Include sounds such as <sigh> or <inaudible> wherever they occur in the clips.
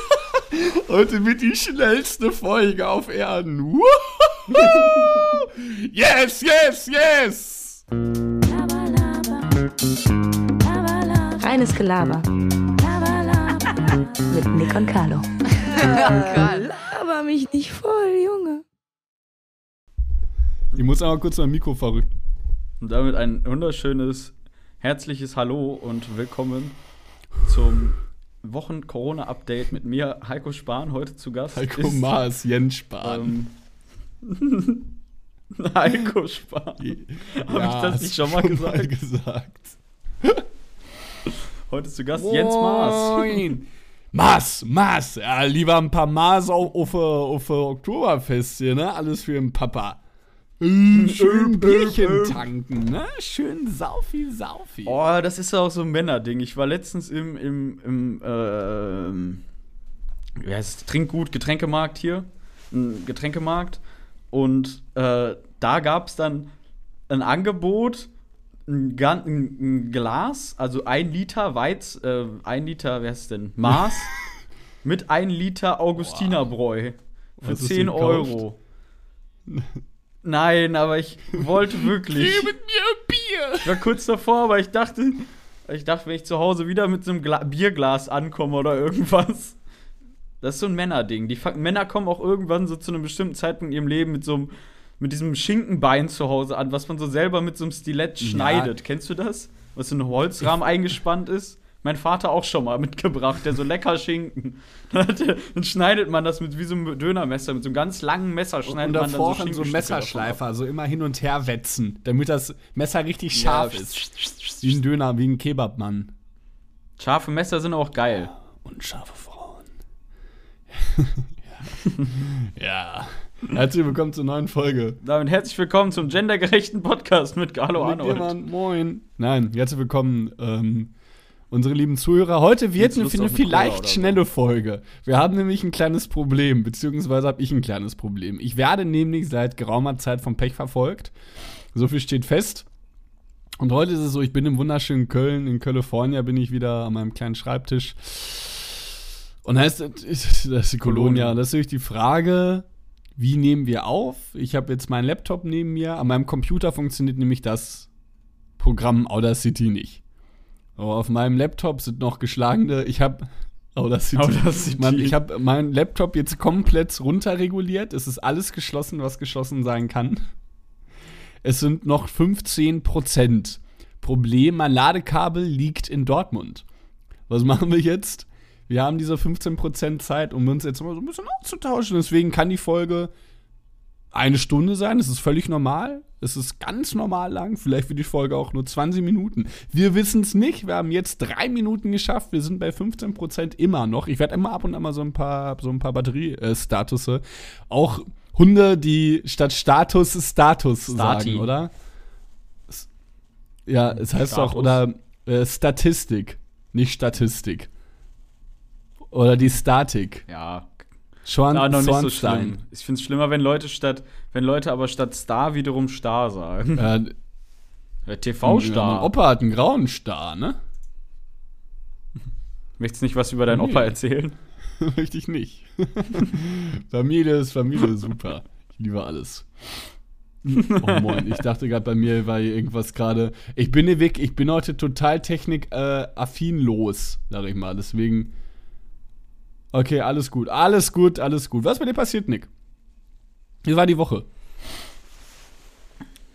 <laughs> Heute wird die schnellste Folge auf Erden. yes, yes, yes! Reines Gelaber. Mit Nick und Carlo. Laber mich nicht voll, Junge. Ich muss aber kurz mein Mikro verrückt. Und damit ein wunderschönes, herzliches Hallo und willkommen zum Wochen-Corona-Update mit mir, Heiko Spahn, heute zu Gast. Heiko ist, Maas, Jens Spahn. Ähm, <laughs> Heiko Spahn. Habe ich das nicht schon mal gesagt? Mal gesagt. Heute zu Gast Jens Maas. Moin. Maas, Maas. Ja, lieber ein paar Maas auf, auf, auf Oktoberfest hier, ne? Alles für den Papa. Äh, Schön Bierchen tanken, ne? Schön Saufi, Saufi. Oh, das ist ja auch so ein Männerding. Ich war letztens im, im, im ähm, wie heißt es, Trinkgut, Getränkemarkt hier. Ein Getränkemarkt. Und äh, da gab es dann ein Angebot, ein, ein, ein Glas, also ein Liter Weiz, äh, ein Liter, wer ist es denn? Maß, <laughs> mit ein Liter Augustinerbräu. Für Hast du's 10 gekauft? Euro. <laughs> Nein, aber ich wollte wirklich. Geh mit mir ein Bier. Ich war kurz davor, aber ich dachte, ich dachte, wenn ich zu Hause wieder mit so einem Gla Bierglas ankomme oder irgendwas. Das ist so ein Männerding. Die Männer kommen auch irgendwann so zu einem bestimmten Zeitpunkt in ihrem Leben mit so einem, mit diesem Schinkenbein zu Hause an, was man so selber mit so einem Stilett Ja. schneidet. Kennst du das? Was so ein Holzrahmen eingespannt ist? Mein Vater auch schon mal <laughs> mitgebracht, der so lecker Schinken. Dann, hat der, dann schneidet man das mit wie so einem Dönermesser, mit so einem ganz langen Messer schneidet Und man dann so so, Messerschleifer, so immer hin und her wetzen, damit das Messer richtig Ja, scharf ist. Wie ein Döner, wie ein Kebabmann. Scharfe Messer sind auch geil. Und scharfe Frauen. <laughs> ja. ja. Herzlich willkommen zur neuen Folge. Damit herzlich willkommen zum gendergerechten Podcast mit Carlo Mit Arnold. jemand, moin. Nein, herzlich willkommen, ähm, unsere lieben Zuhörer. Heute wird eine, eine vielleicht so. schnelle Folge. Wir haben nämlich ein kleines Problem, beziehungsweise habe ich ein kleines Problem. Ich werde nämlich seit geraumer Zeit vom Pech verfolgt. So viel steht fest. Und heute ist es so, ich bin im wunderschönen Köln, in California bin ich wieder an meinem kleinen Schreibtisch. Und da ist, das ist die Kolonia. Kolonia. Und das ist natürlich die Frage, wie nehmen wir auf? Ich habe jetzt meinen Laptop neben mir. An meinem Computer funktioniert nämlich das Programm Audacity nicht. Aber auf meinem Laptop sind noch geschlagene. Ich habe Audacity. Audacity. Mann, ich habe meinen Laptop jetzt komplett runterreguliert. Es ist alles geschlossen, was geschlossen sein kann. Es sind noch 15 Prozent. Problem, mein Ladekabel liegt in Dortmund. Was machen wir jetzt? Wir haben diese 15% Zeit, um uns jetzt mal so ein bisschen auszutauschen. Deswegen kann die Folge eine Stunde sein. Das ist völlig normal. Es ist ganz normal lang. Vielleicht wird die Folge auch nur 20 Minuten. Wir wissen es nicht. Wir haben jetzt drei Minuten geschafft. Wir sind bei 15% immer noch. Ich werde immer ab und an mal so ein paar, so ein paar Batterie-Statusse. Auch Hunde, die statt Status Status Stati. sagen, oder? Ja, es heißt auch, Status. oder äh, Statistik, nicht Statistik. Oder die Statik. Ja, Schorn Na, noch nicht so schlimm. Ich finde es schlimmer, wenn Leute statt, wenn Leute aber statt Star wiederum Star sagen. Äh, Ja, Mein TV-Star. Opa hat einen grauen Star, ne? Möchtest nicht was über deinen Nee. Opa erzählen? <laughs> Möchte ich nicht. <laughs> Familie ist Familie, super. Ich liebe alles. Oh moin, ich dachte gerade bei mir war hier irgendwas gerade. Ich bin hier weg, ich bin heute total technikaffin los, sag ich mal. Deswegen. Okay, alles gut. Alles gut, alles gut. Was ist bei dir passiert, Nick? Wie war die Woche?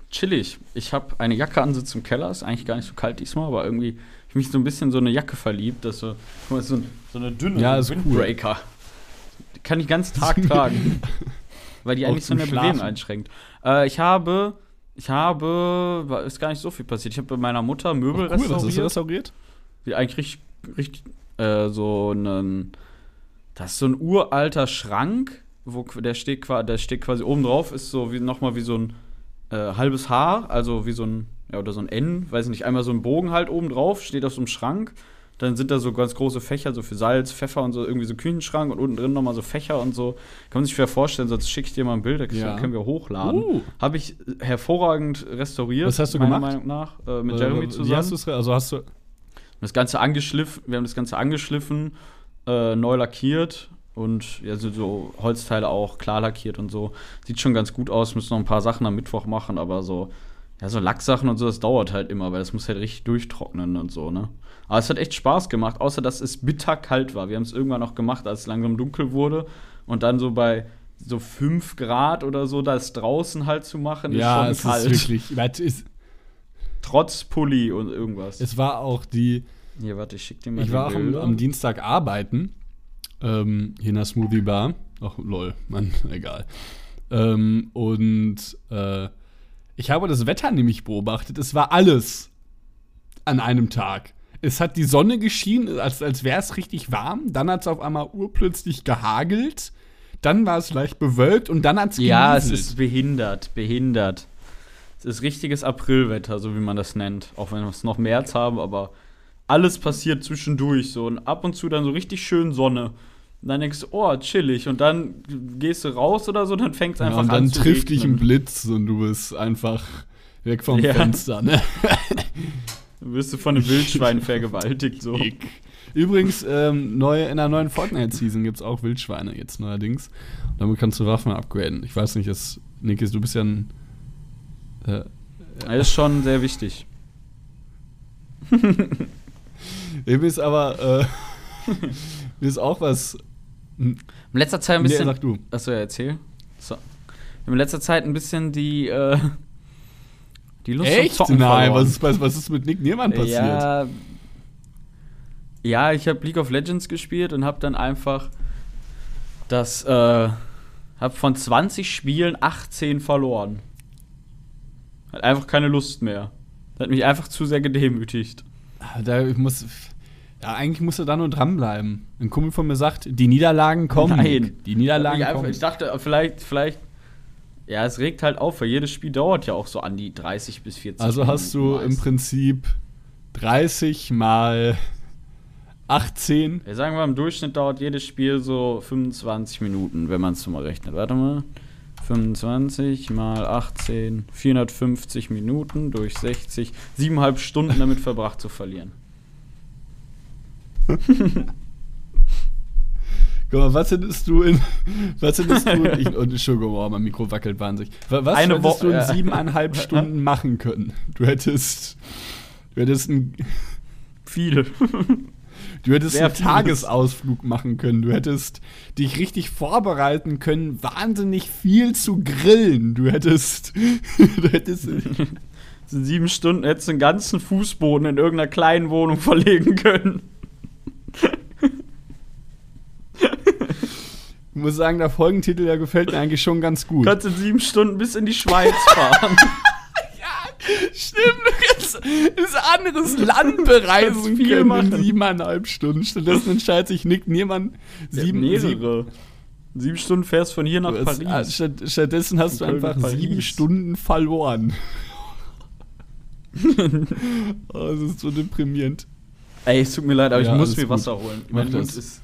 Chillig. Ich habe eine Jacke an, sitze im Keller. Ist eigentlich gar nicht so kalt diesmal, aber irgendwie hab ich mich so ein bisschen in so eine Jacke verliebt. Das so, guck mal, so, ein, so eine dünne Ja, so ein cool. Windbreaker. Die kann ich den ganzen Tag <laughs> tragen. <laughs> weil die eigentlich so eine. Bewegung einschränkt. Äh, ich habe, ich habe, ist gar nicht so viel passiert. Ich habe bei meiner Mutter Möbel Ach, cool, was hast restauriert. du restauriert? Wie eigentlich richtig, richtig äh, so einen. Das ist so ein uralter Schrank, wo der steht, der steht quasi oben drauf, ist so wie nochmal wie so ein äh, halbes Haar, also wie so ein, ja, oder so ein N, weiß ich nicht, einmal so ein Bogen halt oben drauf, steht auf so einem Schrank. Dann sind da so ganz große Fächer, so für Salz, Pfeffer und so, irgendwie so Küchenschrank und unten drin nochmal so Fächer und so. Kann man sich schwer vorstellen, sonst schicke ich dir mal ein Bild, das Ja. können wir hochladen. Uh. Habe ich hervorragend restauriert. Was hast du meiner gemacht? Meinung nach, äh, mit Äh, Jeremy Wie zusammen. hast du es? Also hast du. das Ganze angeschliffen, wir haben das Ganze angeschliffen, äh, neu lackiert und ja, so, so Holzteile auch klar lackiert und so. Sieht schon ganz gut aus, müssen noch ein paar Sachen am Mittwoch machen, aber so, ja, so Lacksachen und so, das dauert halt immer, weil das muss halt richtig durchtrocknen und so, ne? Aber es hat echt Spaß gemacht, außer dass es bitterkalt war. Wir haben es irgendwann noch gemacht, als es langsam dunkel wurde und dann so bei so 5 Grad oder so, das draußen halt zu machen, ja, ist es schon kalt. ist wirklich. Es, Trotz Pulli und irgendwas. es war auch die. Hier, warte, ich schick dir mal Ich war auch am, am Dienstag arbeiten. Ähm, hier in der Smoothie Bar. Ach, lol, Mann, <laughs> egal. Ähm, und äh, ich habe das Wetter nämlich beobachtet. Es war alles an einem Tag. Es hat die Sonne geschienen, als, als wäre es richtig warm. Dann hat es auf einmal urplötzlich gehagelt. Dann war es leicht bewölkt und dann hat es Ja, es ist behindert, behindert. Es ist richtiges Aprilwetter, so wie man das nennt. Auch wenn wir es noch März haben, aber alles passiert zwischendurch so. Und ab und zu dann so richtig schön Sonne. Und dann denkst du, oh, chillig. Und dann gehst du raus oder so, dann fängt es ja, einfach und an dann zu trifft dich ein. Blitz und du bist einfach weg vom Ja. Fenster. Ne? Dann <laughs> wirst du von einem Wildschwein vergewaltigt. So. Ick. Übrigens, ähm, neu, in der neuen Fortnite-Season gibt es auch Wildschweine jetzt neuerdings. Damit kannst du Waffen upgraden. Ich weiß nicht, das, Nikis, du bist ja ein. Äh, Das ist schon sehr wichtig. <laughs> dem ist aber. Äh, <laughs> mir ist auch was. In letzter Zeit ein Nee, bisschen. sag du. Achso, ja, erzähl. So. In letzter Zeit ein bisschen die, äh, die Lust zum Echt? Zocken Nein, verloren. was ist, was, was ist mit Nick Niermann passiert? Ja, ja ich habe League of Legends gespielt und habe dann einfach das, äh, habe von 20 Spielen 18 verloren. Hat einfach keine Lust mehr. Hat mich einfach zu sehr gedemütigt. Da ich muss. Ja, eigentlich musst du da nur dranbleiben. Ein Kumpel von mir sagt, die Niederlagen kommen. Nein. Nick. Die Niederlagen ich, kommen. ich dachte, vielleicht, vielleicht. Ja, es regt halt auf, weil jedes Spiel dauert ja auch so an die 30 bis 40 Also hast du Minuten im meist. Prinzip 30 mal 18. Ja, sagen wir, im Durchschnitt dauert jedes Spiel so 25 Minuten, wenn man es so mal rechnet. Warte mal. 25 mal 18, 450 Minuten durch 60, siebeneinhalb Stunden damit verbracht zu verlieren. Guck mal, was hättest du in. Was hättest du in. <laughs> Ich, und Entschuldigung, oh, mein Mikro wackelt wahnsinnig. Wa- Was Eine hättest du in ja. siebeneinhalb <laughs> Stunden machen können? Du hättest. Du hättest, ein, Viel. du hättest Sehr einen vieles. Tagesausflug machen können. Du hättest dich richtig vorbereiten können, wahnsinnig viel zu grillen. Du hättest. <laughs> Du hättest. In sieben Stunden hättest du den ganzen Fußboden in irgendeiner kleinen Wohnung verlegen können. Ich muss sagen, der Folgentitel, der gefällt mir eigentlich schon ganz gut. Kannst in sieben Stunden bis in die Schweiz fahren. <laughs> Stimmt, du kannst ein anderes Land bereisen viel können machen. in siebeneinhalb Stunden. Stattdessen entscheidet sich Nick Niemann sieben, sieben, mehrere. Sieben Stunden fährst von hier nach es- Paris. ah, statt, stattdessen hast du Köln einfach Paris. sieben Stunden verloren. <laughs> oh, das ist so deprimierend. Ey, es tut mir leid, aber Ja, ich muss mir gut. Wasser holen. Mach Mein Mund das. ist.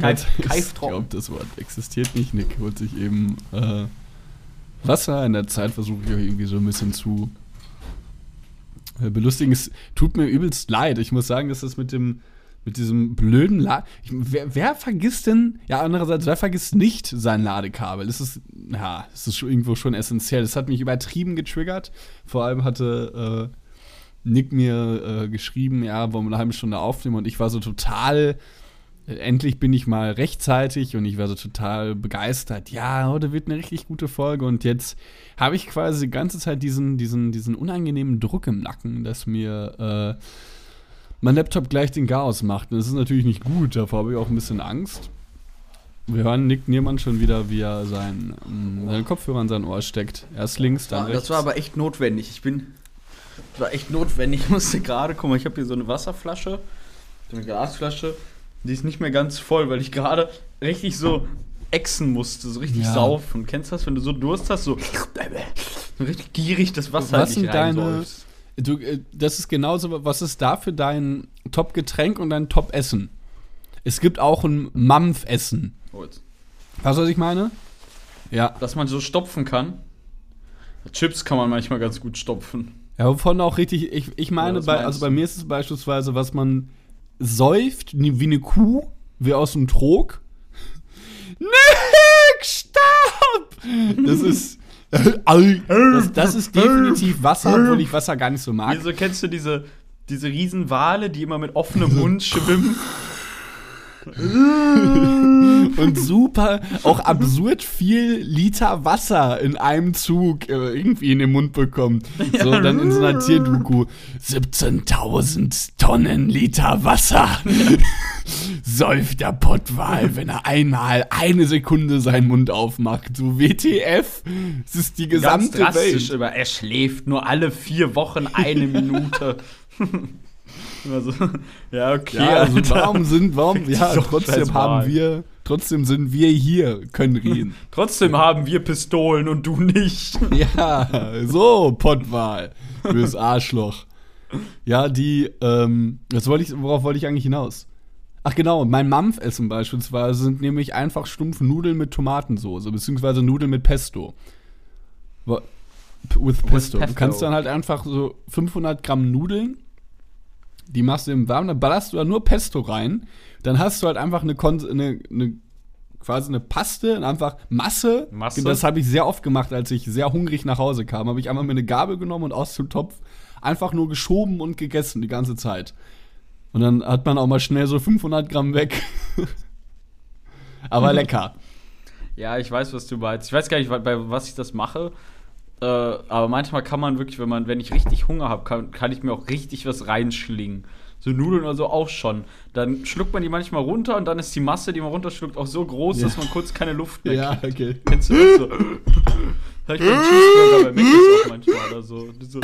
Keif- ich keiftrocken. glaube, das Wort existiert nicht. Nick holt sich eben äh, Wasser. In der Zeit versuche ich euch irgendwie so ein bisschen zu äh, belustigen. Es tut mir übelst leid. Ich muss sagen, dass das mit dem mit diesem blöden La ich, wer, wer vergisst denn, ja andererseits, wer vergisst nicht sein Ladekabel? Das ist, ja, das ist irgendwo schon essentiell. Das hat mich übertrieben getriggert. Vor allem hatte äh, Nick mir äh, geschrieben, ja, wollen wir eine halbe Stunde aufnehmen und ich war so total endlich bin ich mal rechtzeitig und ich war so total begeistert. Ja, heute wird eine richtig gute Folge und jetzt habe ich quasi die ganze Zeit diesen, diesen, diesen unangenehmen Druck im Nacken, dass mir äh, mein Laptop gleich den Chaos macht. Und das ist natürlich nicht gut, davor habe ich auch ein bisschen Angst. Wir hören Nick Niermann schon wieder, wie er sein, ähm, seinen Kopfhörer an sein Ohr steckt. Erst links, dann rechts. Das war aber echt notwendig. Ich bin. Das war echt notwendig. Ich musste gerade, guck mal, ich habe hier so eine Wasserflasche, so eine Glasflasche. Die ist nicht mehr ganz voll, weil ich gerade richtig so exen musste, so richtig Ja. saufen. Kennst du das, wenn du so Durst hast, so, so richtig gierig das Wasser Was sind deine-. Du, äh, das ist genauso, was ist da für dein Top-Getränk und dein Top-Essen? Es gibt auch ein Mampf-Essen. Oh. Weißt du, was ich meine? Ja. Dass man so stopfen kann. Chips kann man manchmal ganz gut stopfen. Ja, wovon auch richtig, ich, ich Ja, meine, was bei, also bei mir ist es beispielsweise, was man säuft, wie eine Kuh, wie aus dem Trog. Nick, stopp! Das ist. Das, das ist definitiv Wasser, obwohl ich Wasser gar nicht so mag. Wieso kennst du diese, diese Riesenwale, die immer mit offenem Mund schwimmen? <laughs> und super, auch absurd viel Liter Wasser in einem Zug äh, irgendwie in den Mund bekommen. So, dann in so einer Tierdoku. 17.000 Tonnen Liter Wasser. <laughs> Säuft der Pottwal, wenn er einmal eine Sekunde seinen Mund aufmacht. So WTF, es ist die Ganz gesamte drastisch, Welt. aber er schläft nur alle vier Wochen eine Minute. <laughs> also, <laughs> ja, okay. Ja, also warum sind, warum, <laughs> ja, trotzdem haben wir, trotzdem sind wir hier, können reden. <laughs> Trotzdem haben wir Pistolen und du nicht. Ja, so, Pottwal. Böses Arschloch. Ja, die, ähm, das wollte ich, worauf wollte ich eigentlich hinaus? Ach genau, mein Mampfessen beispielsweise sind nämlich einfach stumpf Nudeln mit Tomatensoße, beziehungsweise Nudeln mit Pesto. Wo- p- With Pesto. Du Pesto. kannst dann halt einfach so 500 Gramm Nudeln, die machst du im Warmen, dann ballerst du da nur Pesto rein, dann hast du halt einfach eine, Kon eine, eine quasi eine Paste, und einfach Masse. Masse? Das habe ich sehr oft gemacht, als ich sehr hungrig nach Hause kam. Habe ich einmal mir eine Gabel genommen und aus dem Topf einfach nur geschoben und gegessen die ganze Zeit. Und dann hat man auch mal schnell so 500 Gramm weg. <laughs> Aber lecker. Ja, ich weiß, was du meinst. Ich weiß gar nicht, bei was ich das mache. Äh, aber manchmal kann man wirklich, wenn man, wenn ich richtig Hunger habe, kann, kann ich mir auch richtig was reinschlingen. So Nudeln oder so auch schon. Dann schluckt man die manchmal runter und dann ist die Masse, die man runterschluckt, auch so groß, Ja. dass man kurz keine Luft mehr Ja, kriegt. okay. Kennst du das so? <laughs> Hab ich beim Cheeseburger bei Mc's auch manchmal oder so. so.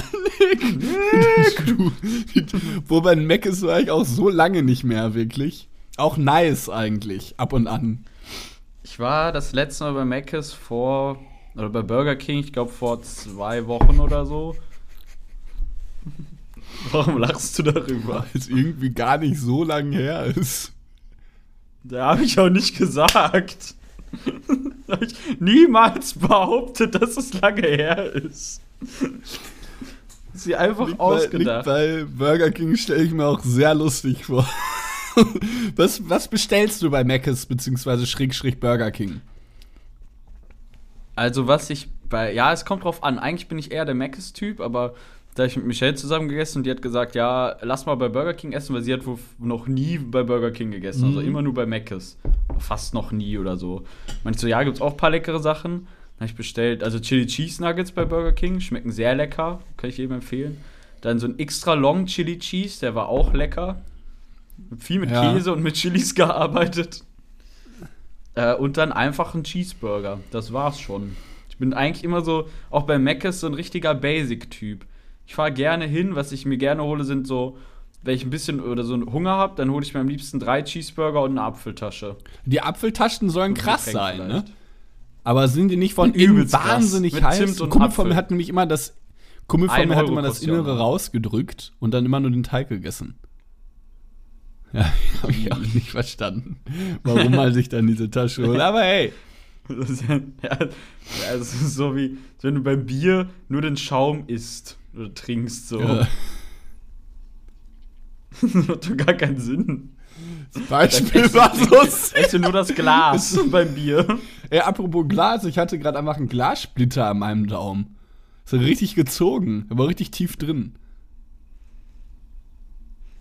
Mac ist so eigentlich auch so lange nicht mehr, wirklich. Auch nice eigentlich, ab und an. Ich war das letzte Mal bei Mc's vor, oder bei Burger King, ich glaube vor zwei Wochen oder so. <laughs> Warum lachst du darüber? Weil es irgendwie gar nicht so lang her ist. Da habe ich auch nicht gesagt. Da <laughs> hab ich niemals behauptet, dass es lange her ist. Sie einfach Liegt bei, ausgedacht. liegt bei Burger King stelle ich mir auch sehr lustig vor. <laughs> was, was bestellst du bei Mc's beziehungsweise Schräg, Burger King? Also was ich bei, ja, es kommt drauf an. Eigentlich bin ich eher der Mc's-Typ, aber da ich mit Michelle zusammen gegessen und die hat gesagt, ja, lass mal bei Burger King essen, weil sie hat wohl noch nie bei Burger King gegessen. Also Mhm. immer nur bei Mc's. Fast noch nie oder so. Meinte ich so, ja, gibt's auch ein paar leckere Sachen. Dann habe ich bestellt, also Chili Cheese Nuggets bei Burger King, schmecken sehr lecker, kann ich jedem empfehlen. Dann so ein extra Long Chili Cheese, der war auch lecker. Viel mit Ja. Käse und mit Chilis <laughs> gearbeitet. Äh, und dann einfach ein Cheeseburger. Das war's schon. Ich bin eigentlich immer so, auch bei Mc's, so ein richtiger Basic-Typ. Ich fahre gerne hin, was ich mir gerne hole, sind so, wenn ich ein bisschen oder so einen Hunger habe, dann hole ich mir am liebsten drei Cheeseburger und eine Apfeltasche. Die Apfeltaschen sollen krass sein, ne? vielleicht. Aber sind die nicht von innen wahnsinnig Mit heiß? Zimt und Kumpel von mir hat nämlich immer das Kumpel von mir hat immer das Innere rausgedrückt und dann immer nur den Teig gegessen. Ja, <laughs> habe ich auch nicht verstanden, warum man sich dann diese Tasche holt. Aber hey, <laughs> Das ist ja, ja, es ist so wie, wenn du beim Bier nur den Schaum isst oder trinkst. So. ja, <laughs> Das macht doch gar keinen Sinn. das Beispiel war so Esst du nur das Glas beim Bier. Ey, apropos Glas, ich hatte gerade einfach einen Glassplitter an meinem Daumen. Ist richtig gezogen, aber richtig tief drin.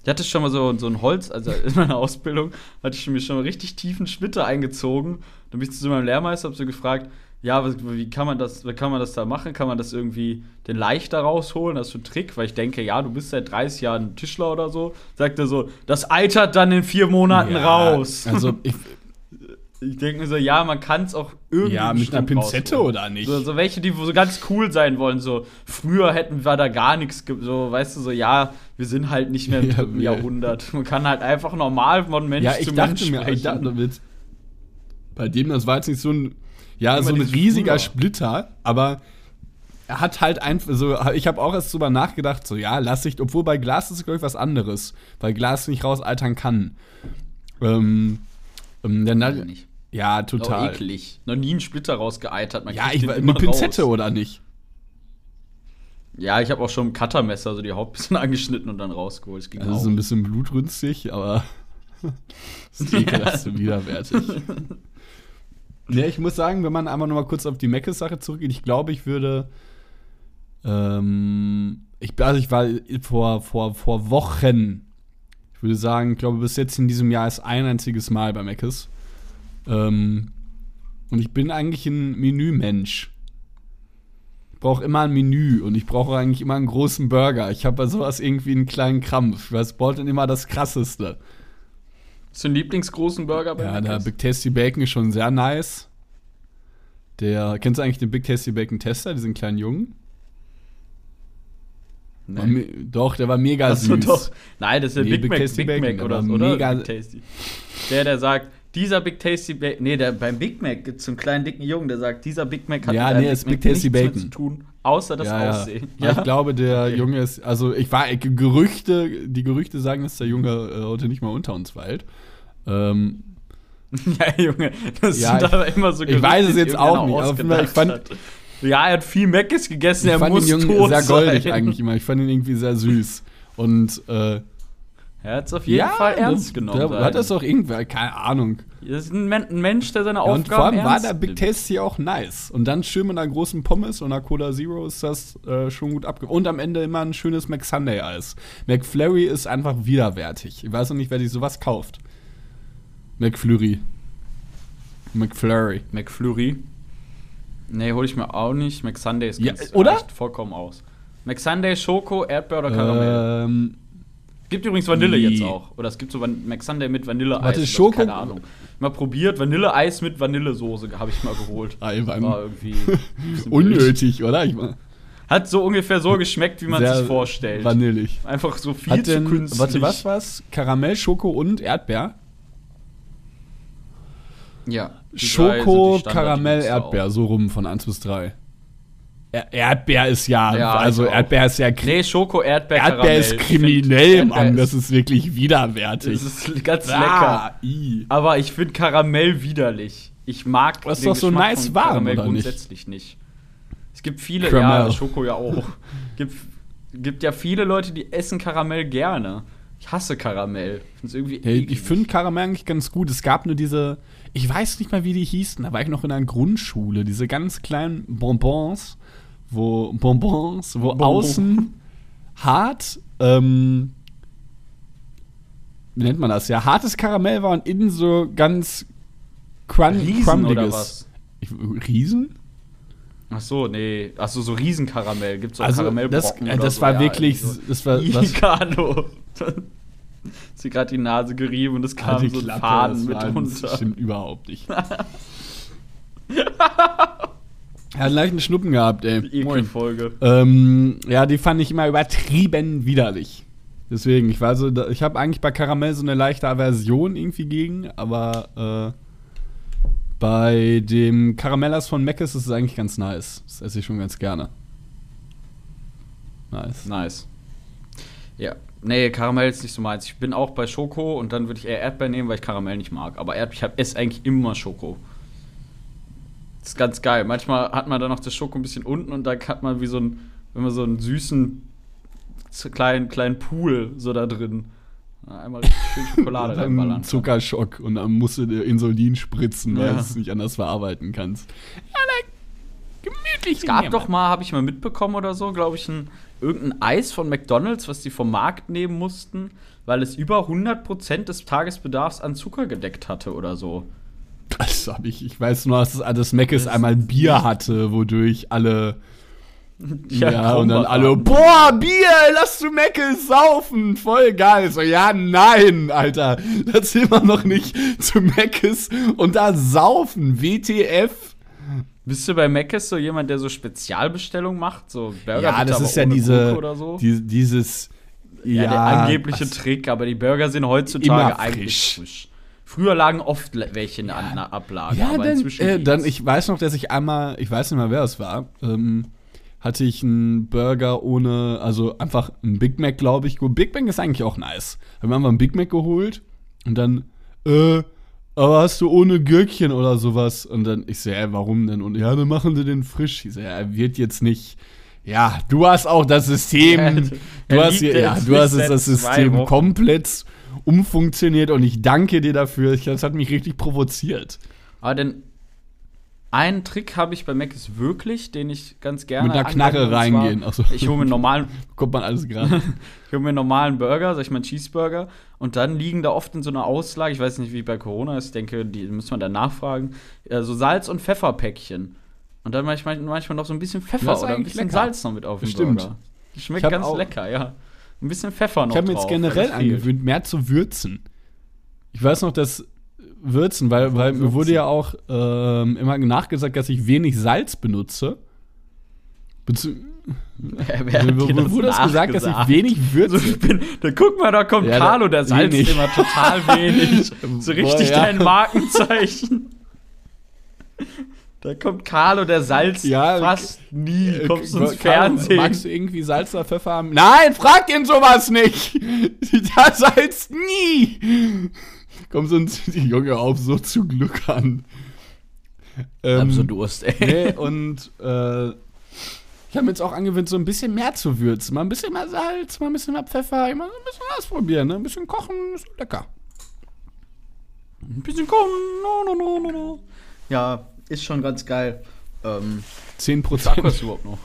Ich hatte schon mal so, so ein Holz, also in meiner Ausbildung hatte ich mir schon mal richtig tiefen Splitter eingezogen. Dann bin ich zu meinem Lehrmeister, hab so gefragt, ja, was, wie kann man das, wie kann man das da machen? Kann man das irgendwie den leichter rausholen? Das ist so ein Trick, weil ich denke, ja, du bist seit 30 Jahren Tischler oder so. Sagt er so, das eitert dann in vier Monaten Ja, raus. Also, <laughs> ich, ich denke mir so, ja, man kann es auch irgendwie. ja, mit einer Pinzette rausholen. oder nicht? So, so welche, die so ganz cool sein wollen. So, früher hätten wir da gar nichts, so, weißt du, so, ja, wir sind halt nicht mehr im <laughs> Ja, dritten Jahrhundert. Man kann halt einfach normal von Mensch ja, ich zu dachte Mensch mir, ich sprechen. dachte, mit, bei dem, das war jetzt nicht so ein, ja, so ein riesiger früher. Splitter, aber er hat halt einfach so, ich habe auch erst drüber nachgedacht, so, ja, lass ich, obwohl bei Glas ist es, glaube ich, was anderes, weil Glas nicht rausaltern kann. Ähm, ähm, dann, ich nicht. ja, Total. total. eklig. Noch nie einen Splitter rausgeeitert. Man Ja, ich eine Pinzette raus. oder nicht? Ja, ich habe auch schon ein Cuttermesser, so die Haut ein bisschen <laughs> angeschnitten und dann rausgeholt. Das ging ist auch. Also ein bisschen blutrünstig, aber Das <laughs> ist <laughs> und widerwärtig. Ja, ich muss sagen, wenn man einmal noch mal kurz auf die Meckes-Sache zurückgeht, ich glaube, ich würde. Ähm, ich, also ich war vor, vor, vor Wochen, ich würde sagen, ich glaube, bis jetzt in diesem Jahr ist ein einziges Mal bei Meckes. Ähm, und ich bin eigentlich ein Menümensch. Ich brauche immer ein Menü und ich brauche eigentlich immer einen großen Burger. Ich habe bei sowas irgendwie einen kleinen Krampf. Ich weiß, brauche dann immer das Krasseste. Hast du einen Lieblingsgroßen Burger bei Ja, der? Big Tasty Bacon ist schon sehr nice. Der, kennst du eigentlich den Big Tasty Bacon Tester, diesen kleinen Jungen? Nee. Doch, der war mega Ach so, süß. doch. Nein, das ist der Nee, Big, Big Mac, Tasty Big Bacon, Mac der oder oder? mega- Big Tasty. Der, der sagt, dieser Big Tasty Bacon. Nee, der, beim Big Mac gibt es einen kleinen dicken Jungen, der sagt, dieser Big Mac hat Ja, mit nee, Big Mac Tasty nichts Bacon. zu tun, außer das ja, ja. Aussehen. Ja. Ich glaube, der Okay. Junge ist, also ich war, Gerüchte, die Gerüchte sagen, dass der Junge äh, heute nicht mal unter uns weilt. Ähm, <laughs> ja, Junge, das Ja, sind aber immer so ich weiß es jetzt auch nicht, aber ich fand- hat. Ja, er hat viel Meckes gegessen, ich er fand muss den Jungen tot sehr goldig sein. eigentlich immer. Ich fand ihn irgendwie sehr süß. Und äh, Er hat es auf jeden Fall ernst genommen. Der sein. hat das auch irgendwer, keine Ahnung. das ist ein, Men ein Mensch, der seine Ja, und Aufgaben vor allem war ernst der Big nimmt. Tasty auch nice. Und dann schön mit einer großen Pommes und einer Cola Zero ist das äh, schon gut abge... Und am Ende immer ein schönes McSunday-Eis. McFlurry ist einfach widerwärtig. Ich weiß noch nicht, wer sich sowas kauft. McFlurry. McFlurry. McFlurry. Nee, hol ich mir auch nicht. McSunday ist Ja, oder? vollkommen aus. McSunday, Schoko, Erdbeer oder Karamell. Ähm, gibt übrigens Vanille nee. jetzt auch. Oder es gibt so Van mit Vanilleeis. Warte, so, Schoko- Keine Ahnung. Mal probiert, Vanilleeis mit Vanillesoße habe ich mal geholt. Alban. War irgendwie. <laughs> Unnötig, oder? Ich mein, Hat so ungefähr so geschmeckt, wie man sich vorstellt. Vanillig. Einfach so viel Hat zu denn, künstlich. warte, was war's? Karamell, Schoko und Erdbeer? Ja. Schoko, Karamell. Erdbeer, so rum von 1 bis 3. Er Erdbeer ist ja, Ja, also. Erdbeer ist ja Nee, Schoko, Erdbeer, Erdbeer Karamell. ist kriminell, find, Mann. Erdbeer Das ist wirklich widerwärtig. Das ist ganz Ah, lecker. i. Aber ich finde Karamell widerlich. Ich mag Das ist doch so Geschmack nice von warm, Karamell oder nicht? grundsätzlich nicht? Es gibt viele, Karamell. ja, Schoko ja auch. gibt, gibt ja viele Leute, die essen Karamell gerne. Ich hasse Karamell. Ich find's irgendwie Hey, ich finde Karamell eigentlich ganz gut. Es gab nur diese, ich weiß nicht mal, wie die hießen, da war ich noch in einer Grundschule, diese ganz kleinen Bonbons, wo Bonbons, wo Bonbon. außen hart, ähm, wie nennt man das? Ja, hartes Karamell war und innen so ganz crun Riesen oder was? Ich, Riesen? Ach so, nee. Ach so, so Riesenkaramell. Gibt's so Also, das, Karamellbrocken oder das so? war Ja, wirklich, so. das war, was, Ikano. <laughs> Sie gerade die Nase gerieben und es kam Halt die so ein Klappe, Faden das mit runter. Das stimmt überhaupt nicht. <laughs> er hat leicht einen Schnuppen gehabt, ey. Die Moin. Ekelfolge. Ähm, ja, die fand ich immer übertrieben widerlich. Deswegen, ich war so, ich habe eigentlich bei Karamell so eine leichte Aversion irgendwie gegen, aber äh, bei dem Karamellas von Mc's ist es eigentlich ganz nice. Das esse ich schon ganz gerne. Nice. Nice. Ja. Nee, Karamell ist nicht so meins. Ich bin auch bei Schoko und dann würde ich eher Erdbeer nehmen, weil ich Karamell nicht mag. Aber Erd ich esse eigentlich immer Schoko. Das ist ganz geil. Manchmal hat man dann noch das Schoko ein bisschen unten und dann hat man wie so einen, wenn man so einen süßen kleinen, kleinen Pool so da drin. Einmal richtig schön <laughs> Schokolade reinballern. Zuckerschock und dann musst du dir Insulin spritzen, weil Ja. du es nicht anders verarbeiten kannst. Ja, na, gemütlich. Es gab doch mal, habe ich mal mitbekommen oder so, glaube ich, ein, irgendein Eis von McDonalds, was die vom Markt nehmen mussten, weil es über 100% des Tagesbedarfs an Zucker gedeckt hatte oder so. <laughs> Das hab ich, ich weiß nur, dass das Meckes einmal Bier hatte, wodurch alle. <laughs> Ja, und dann alle, haben. boah, Bier, lass du Meckes saufen, voll geil. So, ja, nein, Alter, das sind wir noch nicht zu Meckes und da saufen, WTF. Bist du bei Mc's so jemand, der so Spezialbestellungen macht? So Burger ja, das ist ja diese, so? die, dieses, ja, ja, der angebliche Trick, aber die Burger sind heutzutage Immer eigentlich frisch. Früher lagen oft welche in einer Ablage, Ja, aber dann, inzwischen äh, dann, ich weiß noch, dass ich einmal, ich weiß nicht mehr, wer es war, ähm, hatte ich einen Burger ohne, also einfach einen Big Mac, glaube ich. Big Mac ist eigentlich auch nice. Wir haben wir einen Big Mac geholt und dann, äh, aber hast du ohne Gürkchen oder sowas? Und dann, ich so, ja, warum denn? Und ja, dann machen sie den frisch. Ich so, ja, er wird jetzt nicht. Ja, du hast auch das System. <laughs> Ja, du hast, ja, jetzt du hast das System komplett umfunktioniert und ich danke dir dafür. Ich, das hat mich richtig provoziert. Aber denn einen Trick habe ich bei Mac ist wirklich, den ich ganz gerne Mit einer Knarre zwar, reingehen. Ach so. Ich hole mir einen normalen, <laughs> Kommt man alles gerade. <laughs> ich hole mir einen normalen Burger, sag ich mal einen Cheeseburger, und dann liegen da oft in so einer Auslage, ich weiß nicht, wie bei Corona ist, ich denke, die muss man dann nachfragen, äh, so Salz- und Pfefferpäckchen. Und dann manchmal, manchmal noch so ein bisschen Pfeffer oder ein bisschen lecker. Salz noch mit auf dem Stimmt. Burger. Schmeckt ganz auch- lecker, ja. Ein bisschen Pfeffer noch Ich habe mir jetzt generell das angewöhnt, mehr zu würzen. Ich weiß noch, dass Würzen, weil, weil mir Würzen? wurde ja auch ähm, immer nachgesagt, dass ich wenig Salz benutze. Bezu Wer, wer hat mir dir wurde das gesagt, dass ich wenig So, würze. ich bin, da guck mal, da kommt Ja, da- Carlo, der Salz wenig. immer total wenig. <laughs> So richtig Boah, ja. dein Markenzeichen. Da kommt Carlo, der Salz Ja, fast nie. Äh, Kommst du ins Carlo, Fernsehen. Magst du irgendwie Salz oder Pfeffer haben? Nein, frag ihn sowas nicht! <laughs> Da Salz nie! Komm sonst <laughs> die Junge auf so zu Glück an. Hab so Ähm, Durst, ey. nee, und äh, ich habe mir jetzt auch angewöhnt, so ein bisschen mehr zu würzen. Mal ein bisschen mehr Salz, mal ein bisschen mehr Pfeffer, immer so ein bisschen ausprobieren, ne? Ein bisschen kochen, ist lecker. Ein bisschen kochen. No, no, no, no, no. Ja, ist schon ganz geil. Ähm, 10 sag Prozent. was überhaupt noch.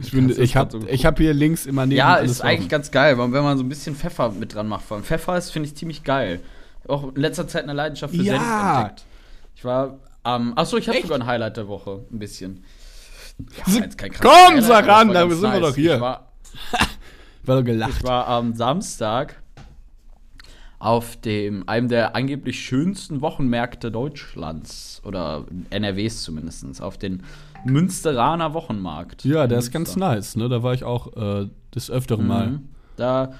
Ich, bin- ich habe ich hab hier links immer neben Ja, alles ist eigentlich offen. ganz geil, weil wenn man so ein bisschen Pfeffer mit dran macht. Vor allem Pfeffer ist, finde ich, ziemlich geil. Auch in letzter Zeit eine Leidenschaft für Ja. Senf entdeckt. Ich war am. achso, ich habe sogar ein Highlight der Woche. Ein bisschen. S- jetzt kein krasses Komm, Highlight, sag war da sind wir doch hier. Ich war, <laughs> war doch gelacht. ich war am Samstag auf dem, einem der angeblich schönsten Wochenmärkte Deutschlands. Oder NRWs zumindest. Auf den Münsteraner Wochenmarkt. Ja, der ist ganz nice, ne? Da war ich auch äh, des Öfteren mal. Mhm. Da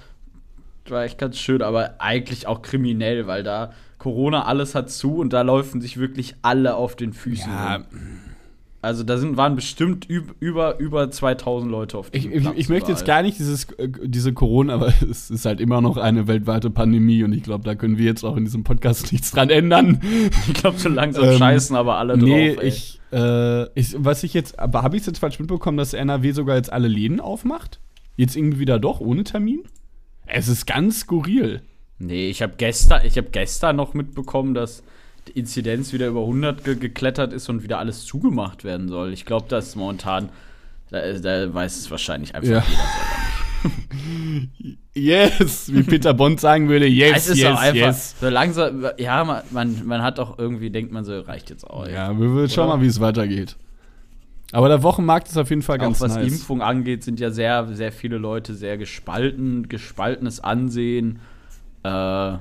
war echt ganz schön, aber eigentlich auch kriminell, weil da Corona alles hat zu und da laufen sich wirklich alle auf den Füßen. Ja, rum. Also da sind, waren bestimmt üb, über, über 2000 Leute auf ich, dem ich, Platz ich möchte jetzt gar nicht dieses, äh, diese Corona, aber <laughs> es ist halt immer noch eine weltweite Pandemie und ich glaube, da können wir jetzt auch in diesem Podcast <laughs> nichts dran ändern. Ich glaube, so langsam Ähm, scheißen aber alle nee, drauf. ey. ich, äh, ich, was ich jetzt, aber habe ich es jetzt falsch mitbekommen, dass NRW sogar jetzt alle Läden aufmacht? Jetzt irgendwie wieder doch, ohne Termin? Es ist ganz skurril. Nee, ich habe gestern, ich hab gestern noch mitbekommen, dass Inzidenz wieder über 100 ge geklettert ist und wieder alles zugemacht werden soll. Ich glaube, das ist momentan, da, da weiß es wahrscheinlich einfach Ja. jeder. <laughs> Yes, wie Peter Bond sagen würde, yes, es ist yes, auch einfach yes. so langsam, ja, man, man, man hat auch irgendwie, denkt man so, reicht jetzt auch. Ja, wir, wir schauen mal, wie es weitergeht. Aber der Wochenmarkt ist auf jeden Fall auch ganz was nice. Impfung angeht, sind ja sehr, sehr viele Leute sehr gespalten, gespaltenes Ansehen. Äh,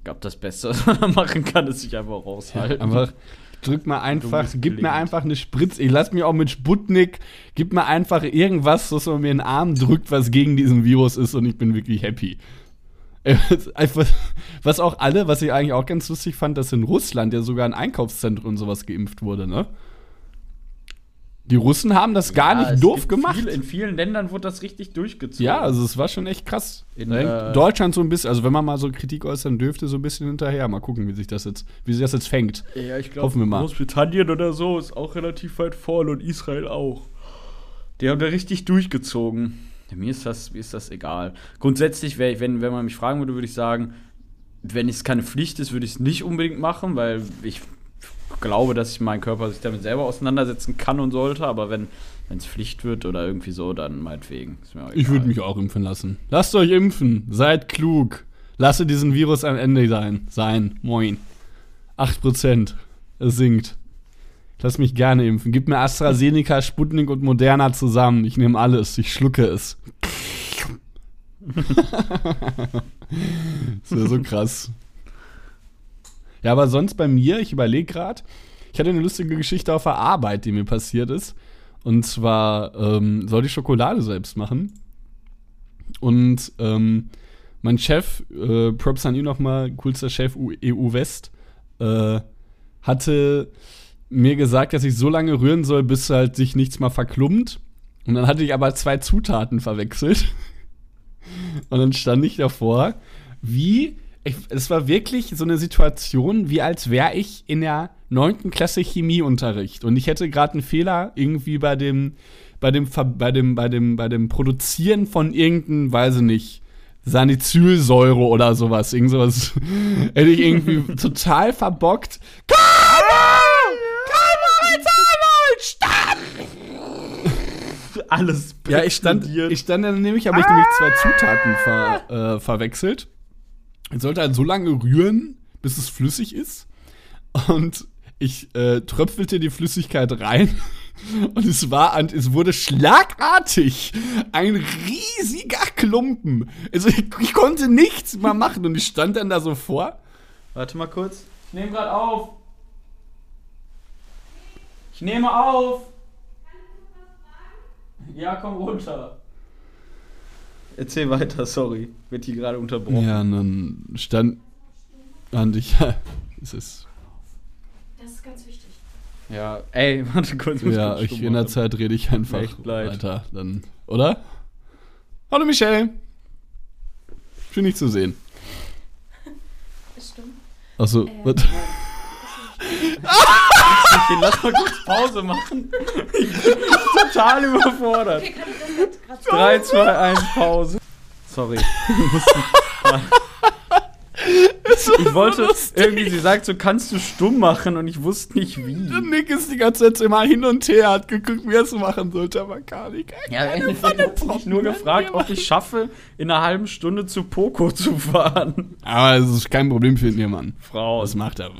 ich glaube, das Beste, <laughs> was man machen kann, ist sich einfach raushalten. Einfach, drück mal einfach, gib mir einfach eine Spritze. Ich lass mich auch mit Sputnik, gib mir einfach irgendwas, was man mir in den Arm drückt, was gegen diesen Virus ist und ich bin wirklich happy. Äh, was auch alle, was ich eigentlich auch ganz lustig fand, dass in Russland ja sogar ein Einkaufszentrum und sowas geimpft wurde, ne? Die Russen haben das gar Ja, nicht doof gemacht. Viel, in vielen Ländern wurde das richtig durchgezogen. Ja, also es war schon echt krass. In, In, äh, Deutschland so ein bisschen, also wenn man mal so Kritik äußern dürfte, so ein bisschen hinterher. Mal gucken, wie sich das jetzt, wie sich das jetzt fängt. Ja, ich Hoffen wir mal. Großbritannien oder so ist auch relativ weit vorne und Israel auch. Die haben da richtig durchgezogen. Mir ist das, mir ist das egal. Grundsätzlich, wär wenn, wenn man mich fragen würde, würde ich sagen, wenn es keine Pflicht ist, würde ich es nicht unbedingt machen, weil ich glaube, dass ich mein Körper sich damit selber auseinandersetzen kann und sollte. Aber wenn es Pflicht wird oder irgendwie so, dann meinetwegen. Ich würde mich auch impfen lassen. Lasst euch impfen. Seid klug. Lasse diesen Virus am Ende sein. Sein. Moin. 8%. Es sinkt. Lass mich gerne impfen. Gib mir AstraZeneca, Sputnik und Moderna zusammen. Ich nehme alles. Ich schlucke es. <laughs> das wäre so krass. Ja, aber sonst bei mir, ich überlege gerade, ich hatte eine lustige Geschichte auf der Arbeit, die mir passiert ist. Und zwar ähm, sollte ich Schokolade selbst machen. Und ähm, mein Chef, äh, Props an ihn nochmal, coolster Chef EU West, äh, hatte mir gesagt, dass ich so lange rühren soll, bis halt sich nichts mal verklumpt. Und dann hatte ich aber zwei Zutaten verwechselt. <laughs> Und dann stand ich davor, wie. Es war wirklich so eine Situation, wie als wäre ich in der 9. Klasse Chemieunterricht. Und ich hätte gerade einen Fehler irgendwie bei dem, bei dem, bei dem, bei dem, bei dem Produzieren von irgendeinem, weiß ich nicht, Salicylsäure oder sowas. Irgend sowas <laughs> hätte ich irgendwie <laughs> total verbockt. Alles Ja, ich stand, ich stand dann nämlich, habe ich nämlich zwei Zutaten ver, äh, verwechselt. Ich sollte halt so lange rühren, bis es flüssig ist. Und ich äh, tröpfelte die Flüssigkeit rein. <laughs> Und es war, und es wurde schlagartig ein riesiger Klumpen. Also ich, ich konnte nichts mehr machen und ich stand dann da so vor. Warte mal kurz. Ich nehme gerade auf. Ich nehme auf. Ja, komm runter. Erzähl weiter, sorry. Wird hier gerade unterbrochen. Ja, und dann stand. Und ich, ja, <laughs> es ist. Das ist ganz wichtig. Ja, ey, <laughs> warte kurz. Ja, ich, in der. Zeit rede ich einfach Echt leid. weiter. Dann, oder? Hallo Michelle. Schön dich zu sehen. Ist stumm. Achso, Ähm, was? <laughs> Okay, lass mal kurz Pause machen. Ich bin total überfordert. Okay, kann ich das jetzt gerade 3, 2, 1, Pause. Sorry. Ich wollte irgendwie, sie sagt so, kannst du stumm machen und ich wusste nicht wie. Nick ist die ganze Zeit immer hin und her, hat geguckt, wie er es machen sollte, aber gar nicht. Ja, hat sie mich nur gefragt, ob ich schaffe, in einer halben Stunde zu Poco zu fahren. Aber es ist kein Problem für den Mann. Frau. Was macht er?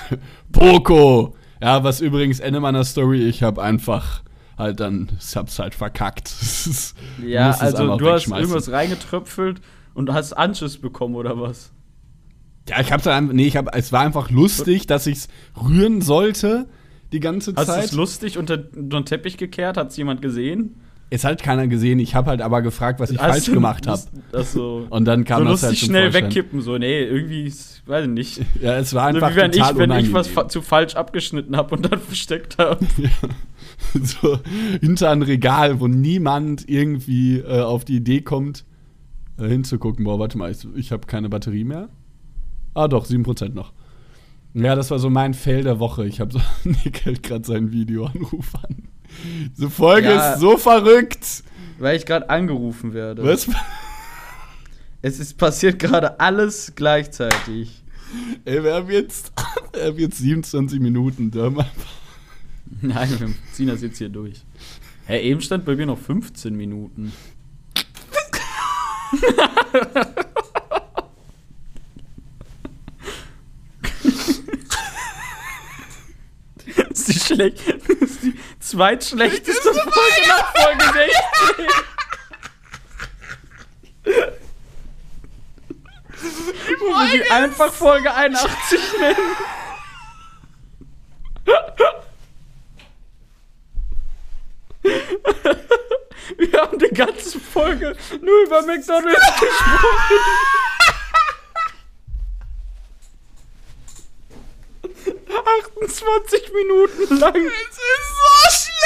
<laughs> Poco! Ja, was übrigens Ende meiner Story, ich habe einfach halt dann, ich hab's halt verkackt. <laughs> Ja, also du hast irgendwas reingetröpfelt und hast Anschiss bekommen oder was? Ja, ich hab's dann, nee, ich hab, es war einfach lustig, dass ich's rühren sollte die ganze Hast du Zeit. es lustig unter, unter den Teppich gekehrt? Hat es jemand gesehen? Es hat keiner gesehen. Ich habe halt aber gefragt, was ich Hast falsch gemacht habe. so. Und dann kam so das halt lustig zum schnell Vorschein. wegkippen, so, nee, irgendwie, weiß ich nicht. <laughs> Ja, es war So einfach wie wenn ich, total wenn ich unangenehm. was fa zu falsch abgeschnitten habe und dann <laughs> versteckt habe. <laughs> so hinter ein Regal, wo niemand irgendwie äh, auf die Idee kommt, äh, hinzugucken. Boah, warte mal, ich, ich habe keine Batterie mehr. Ah, doch, 7% noch. Ja, das war so mein Fail der Woche. Ich habe so, Nick hält gerade seinen Videoanruf an. Diese Folge Ja. ist so verrückt. Weil ich gerade angerufen werde. Was? Es ist passiert gerade alles gleichzeitig. Ey, wir haben jetzt, <laughs> wir haben jetzt 27 Minuten. Da haben Nein, wir ziehen das jetzt hier durch. Hä, eben stand bei mir noch 15 Minuten. Das <laughs> ist die, schlecht, das ist die zweitschlechteste Folge nach Folge 16. Wo wir sie einfach Folge 81 nennen. Wir haben die ganze Folge nur über McDonalds gesprochen. ...28 Minuten lang. Es ist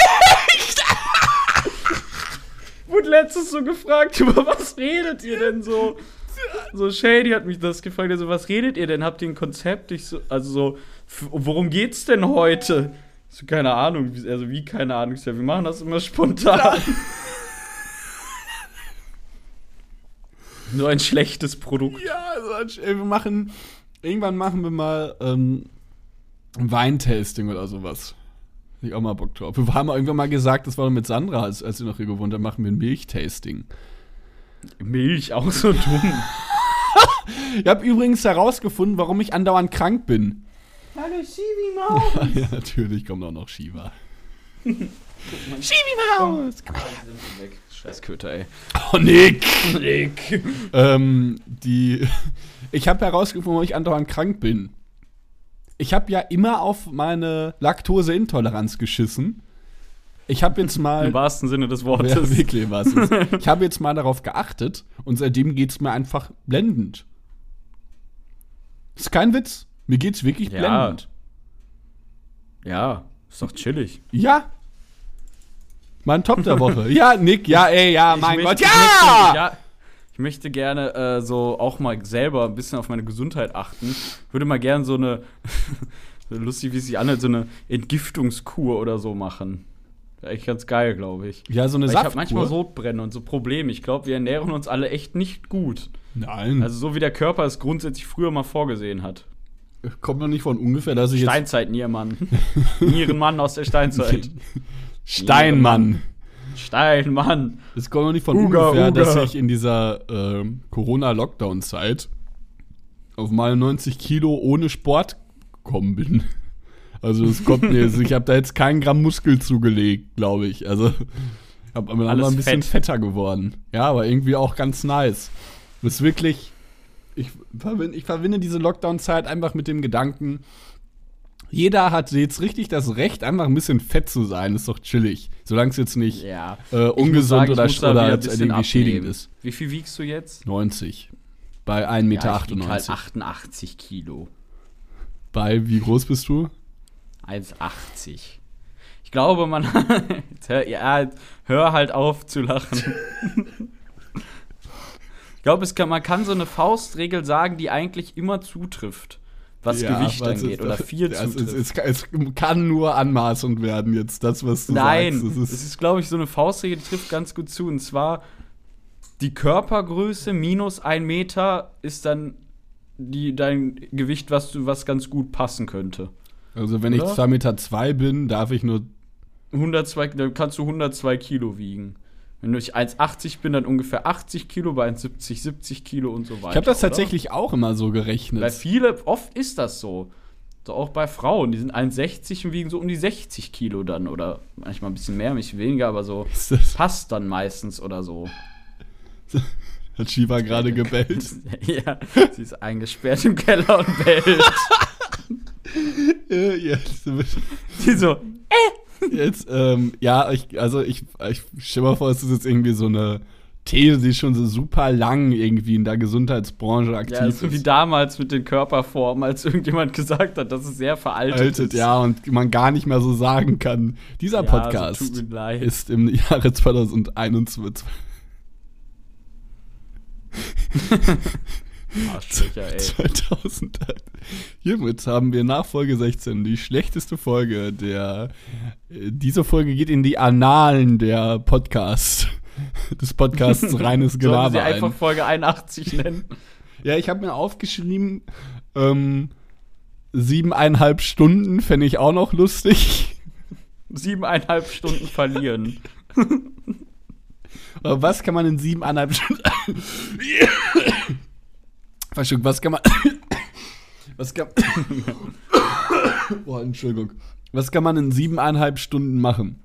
schlecht! <laughs> Wurde letztens so gefragt, über was redet ihr denn so? So, Shady hat mich das gefragt, also was redet ihr denn? Habt ihr ein Konzept? Ich so, also so, worum geht's denn heute? So, keine Ahnung, wie- also wie keine Ahnung, so, wir machen das immer spontan. <laughs> Nur ein schlechtes Produkt. Ja, also, ey, wir machen. Irgendwann machen wir mal ähm, ein Weintasting oder sowas. Hab Ich auch mal Bock drauf. Wir haben irgendwann mal gesagt, das war doch mit Sandra, als, als sie noch hier gewohnt hat, machen wir ein Milchtasting. Milch, auch so dumm. <laughs> Ich habe übrigens herausgefunden, warum ich andauernd krank bin. Hallo, Shibi Maus. <laughs> ja, natürlich kommt auch noch Shiva. <laughs> Shivi Maus! Scheiß Köter, ey. Oh, Nick! Nick. ähm, die. Ich habe herausgefunden, warum ich andauernd krank bin. Ich habe ja immer auf meine Laktoseintoleranz geschissen. Ich habe jetzt mal. Im wahrsten Sinne des Ja, Wortes. wirklich was. <laughs> Ich habe jetzt mal darauf geachtet und seitdem geht's mir einfach blendend. Ist kein Witz. Mir geht's wirklich Ja. blendend. Ja, ist doch chillig. Ja. Mein Top der Woche. ja, Nick, ja, ey, ja, mein Ich Gott, ja! Ja! Ich möchte gerne äh, so auch mal selber ein bisschen auf meine Gesundheit achten. Würde mal gerne so eine, <laughs> lustig wie es sich anhört, so eine Entgiftungskur oder so machen. Echt ganz geil, glaube ich. Ja, so eine Weil ich habe manchmal Sodbrennen und so Probleme. Ich glaube, wir ernähren uns alle echt nicht gut. Nein, Also so wie der Körper es grundsätzlich früher mal vorgesehen hat. kommt noch nicht von ungefähr, dass ich jetzt Steinzeit-Niermann. <laughs> Nierenmann aus der Steinzeit. <laughs> Steinmann. Steinmann. Es kommt noch nicht von Uga, ungefähr, Uga. dass ich in dieser ähm, Corona-Lockdown-Zeit auf meine 90 Kilo ohne Sport gekommen bin. Also es kommt mir, also ich habe da jetzt keinen Gramm Muskel zugelegt, glaube ich. Also ich habe aber ein bisschen fett. fetter geworden. Ja, aber irgendwie auch ganz nice. Das ist wirklich, ich ich verbinde diese Lockdown-Zeit einfach mit dem Gedanken, jeder hat jetzt richtig das Recht, einfach ein bisschen fett zu sein. Ist doch chillig. Solange es jetzt nicht Ja. äh, ungesund sagen, oder, oder irgendwie schädigend ist. Wie viel wiegst du jetzt? 90. Bei 1,98 Meter. Ja, ich halt 88 Kilo. Bei wie groß bist du? 1,80. Ich glaube, man. <laughs> Hör, ja, hör halt auf zu lachen. <laughs> ich glaube, es kann, man kann so eine Faustregel sagen, die eigentlich immer zutrifft, was Gewicht weil es angeht. ist- Oder viel ja, es, es, kann nur anmaßend werden jetzt, das, was du Nein, sagst. es Es ist, glaube ich, so eine Faustregel, die trifft ganz gut zu. Und zwar, die Körpergröße minus ein Meter ist dann die, dein Gewicht, was, du, was ganz gut passen könnte. also wenn ich Oder? 2,2 Meter zwei bin, darf ich nur 102, dann kannst du 102 Kilo wiegen. Wenn ich 1,80 bin, dann ungefähr 80 Kilo, bei 1,70 70 Kilo und so weiter. Ich habe das oder? tatsächlich auch immer so gerechnet. Bei viele, oft ist das so. So auch bei Frauen, die sind 1,60 und wiegen so um die 60 Kilo dann. Oder manchmal ein bisschen mehr, ein bisschen weniger, aber so passt dann meistens oder so. <laughs> hat Shiva gerade <laughs> gebellt. <laughs> ja, sie ist eingesperrt im Keller und bellt. Äh, jetzt, sie so, jetzt ähm, ja, ich, also ich, ich stell mal vor, es ist jetzt irgendwie so eine These, die schon so super lang irgendwie in der Gesundheitsbranche aktiv ja, so wie ist. damals mit den Körperformen, als <laughs> irgendjemand gesagt hat, dass es sehr veraltet Altet, ist. ja, und man gar nicht mehr so sagen kann. Dieser Ja, Podcast so mir ist im Jahre 2021. <laughs> Arschlöcher, ey. 2000. Hiermit haben wir nach Folge 16 die schlechteste Folge der. äh, Diese Folge geht in die Annalen der Podcast. Des Podcasts <laughs> Reines Sollen sie Gelaber einfach ein. Folge 81 nennen? <laughs> Ja, ich habe mir aufgeschrieben, ähm, siebeneinhalb Stunden fände ich auch noch lustig. Siebeneinhalb Stunden verlieren. <laughs> Was kann man in siebeneinhalb Stunden. Verschluckt, was kann man. <coughs> Was kann. <coughs> Boah, Entschuldigung. Was kann man in siebeneinhalb Stunden machen?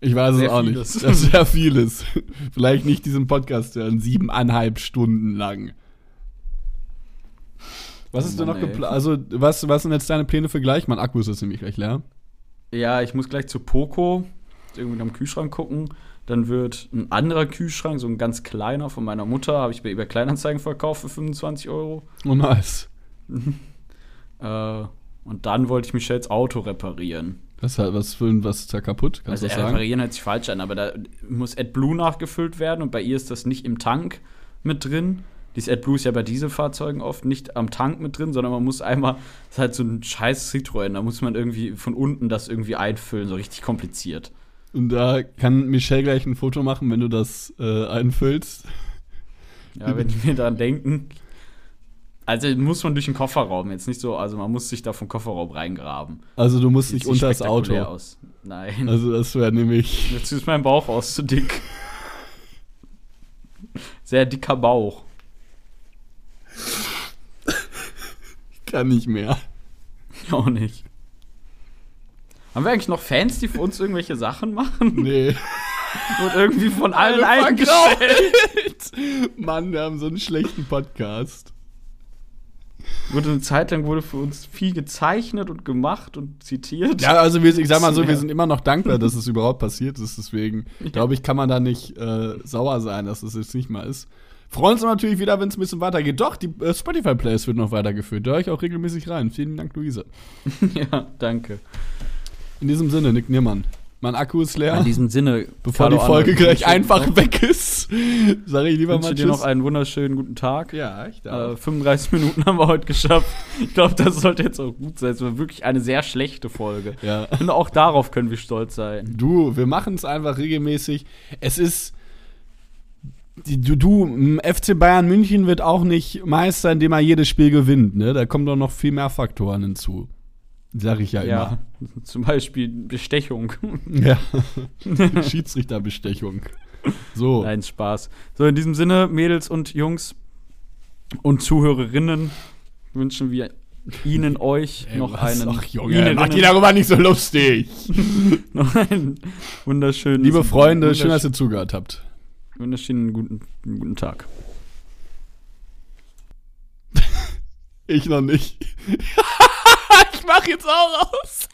Ich weiß Sehr es auch vieles. nicht. <laughs> Das ist sehr vieles. Vielleicht nicht diesen Podcast hören. Siebeneinhalb Stunden lang. Was Oh ist denn noch geplant? Also, was, was sind jetzt deine Pläne für gleich? Mein Akku ist jetzt nämlich gleich leer. Ja, ich muss gleich zu Poco irgendwie am Kühlschrank gucken. Dann wird ein anderer Kühlschrank, so ein ganz kleiner von meiner Mutter, habe ich bei eBay Kleinanzeigen verkauft für 25 Euro. Oh, nice. <laughs> Äh, und dann wollte ich Michelles Auto reparieren. Was, was, für, was ist da kaputt? Kannst also reparieren hört sich falsch an, aber da muss AdBlue nachgefüllt werden und bei ihr ist das nicht im Tank mit drin. Dieses AdBlue ist ja bei Dieselfahrzeugen oft nicht am Tank mit drin, sondern man muss einmal, das ist halt so ein scheiß Citroën, da muss man irgendwie von unten das irgendwie einfüllen, so richtig kompliziert. Und da kann Michelle gleich ein Foto machen, wenn du das äh, einfüllst. Ja, wenn die mir daran denken. Also muss man durch den Kofferraum, jetzt nicht so, also man muss sich da vom Kofferraum reingraben. Also du musst nicht unter das Auto. Aus. Nein. Also das wäre nämlich. Jetzt ist mein Bauch aus zu dick. Sehr dicker Bauch. Kann nicht mehr. Auch nicht. Haben wir eigentlich noch Fans, die für uns irgendwelche Sachen machen? Nee. <laughs> Und irgendwie von allen Alle eingestellt. Mann, wir haben so einen schlechten Podcast. Wurde eine Zeit lang wurde für uns viel gezeichnet und gemacht und zitiert. Ja, also wir, ich sag mal so, wir sind immer noch dankbar, dass es überhaupt passiert ist. Deswegen glaube ich, kann man da nicht äh, sauer sein, dass es jetzt nicht mal ist. Freuen uns natürlich wieder, wenn es ein bisschen weitergeht. Doch, die äh, Spotify-Plays wird noch weitergeführt. Da höre ich auch regelmäßig rein. Vielen Dank, Luise. <laughs> ja danke. In diesem Sinne, Nick Niermann. Mein Akku ist leer. In diesem Sinne, Bevor Carlo die Folge Anna, gleich einfach weg ist, <laughs> sage ich lieber wünsche mal dir Tschüss. noch einen wunderschönen guten Tag. ja, ich Äh, 35 Minuten haben wir heute geschafft. Ich glaube, das sollte jetzt auch gut sein. Es war wirklich eine sehr schlechte Folge. Ja. Und auch darauf können wir stolz sein. Du, wir machen es einfach regelmäßig. Es ist. Du, du, FC Bayern München wird auch nicht Meister, indem er jedes Spiel gewinnt, ne? Da kommen doch noch viel mehr Faktoren hinzu. Sag ich ja, Ja, <laughs> zum Beispiel Bestechung. immer. <laughs> Ja. <laughs> Schiedsrichterbestechung. So. Nein, Spaß. So, in diesem Sinne, Mädels und Jungs und Zuhörerinnen, wünschen wir Ihnen, euch Ey, noch was? einen. Ach, Junge, Ihnen mach die darüber nicht so lustig. noch einen wunderschönen. Liebe Freunde, schön, dass ihr zugehört habt. wunderschönen guten, guten Tag. Ich noch nicht. <laughs> ich mach jetzt auch aus.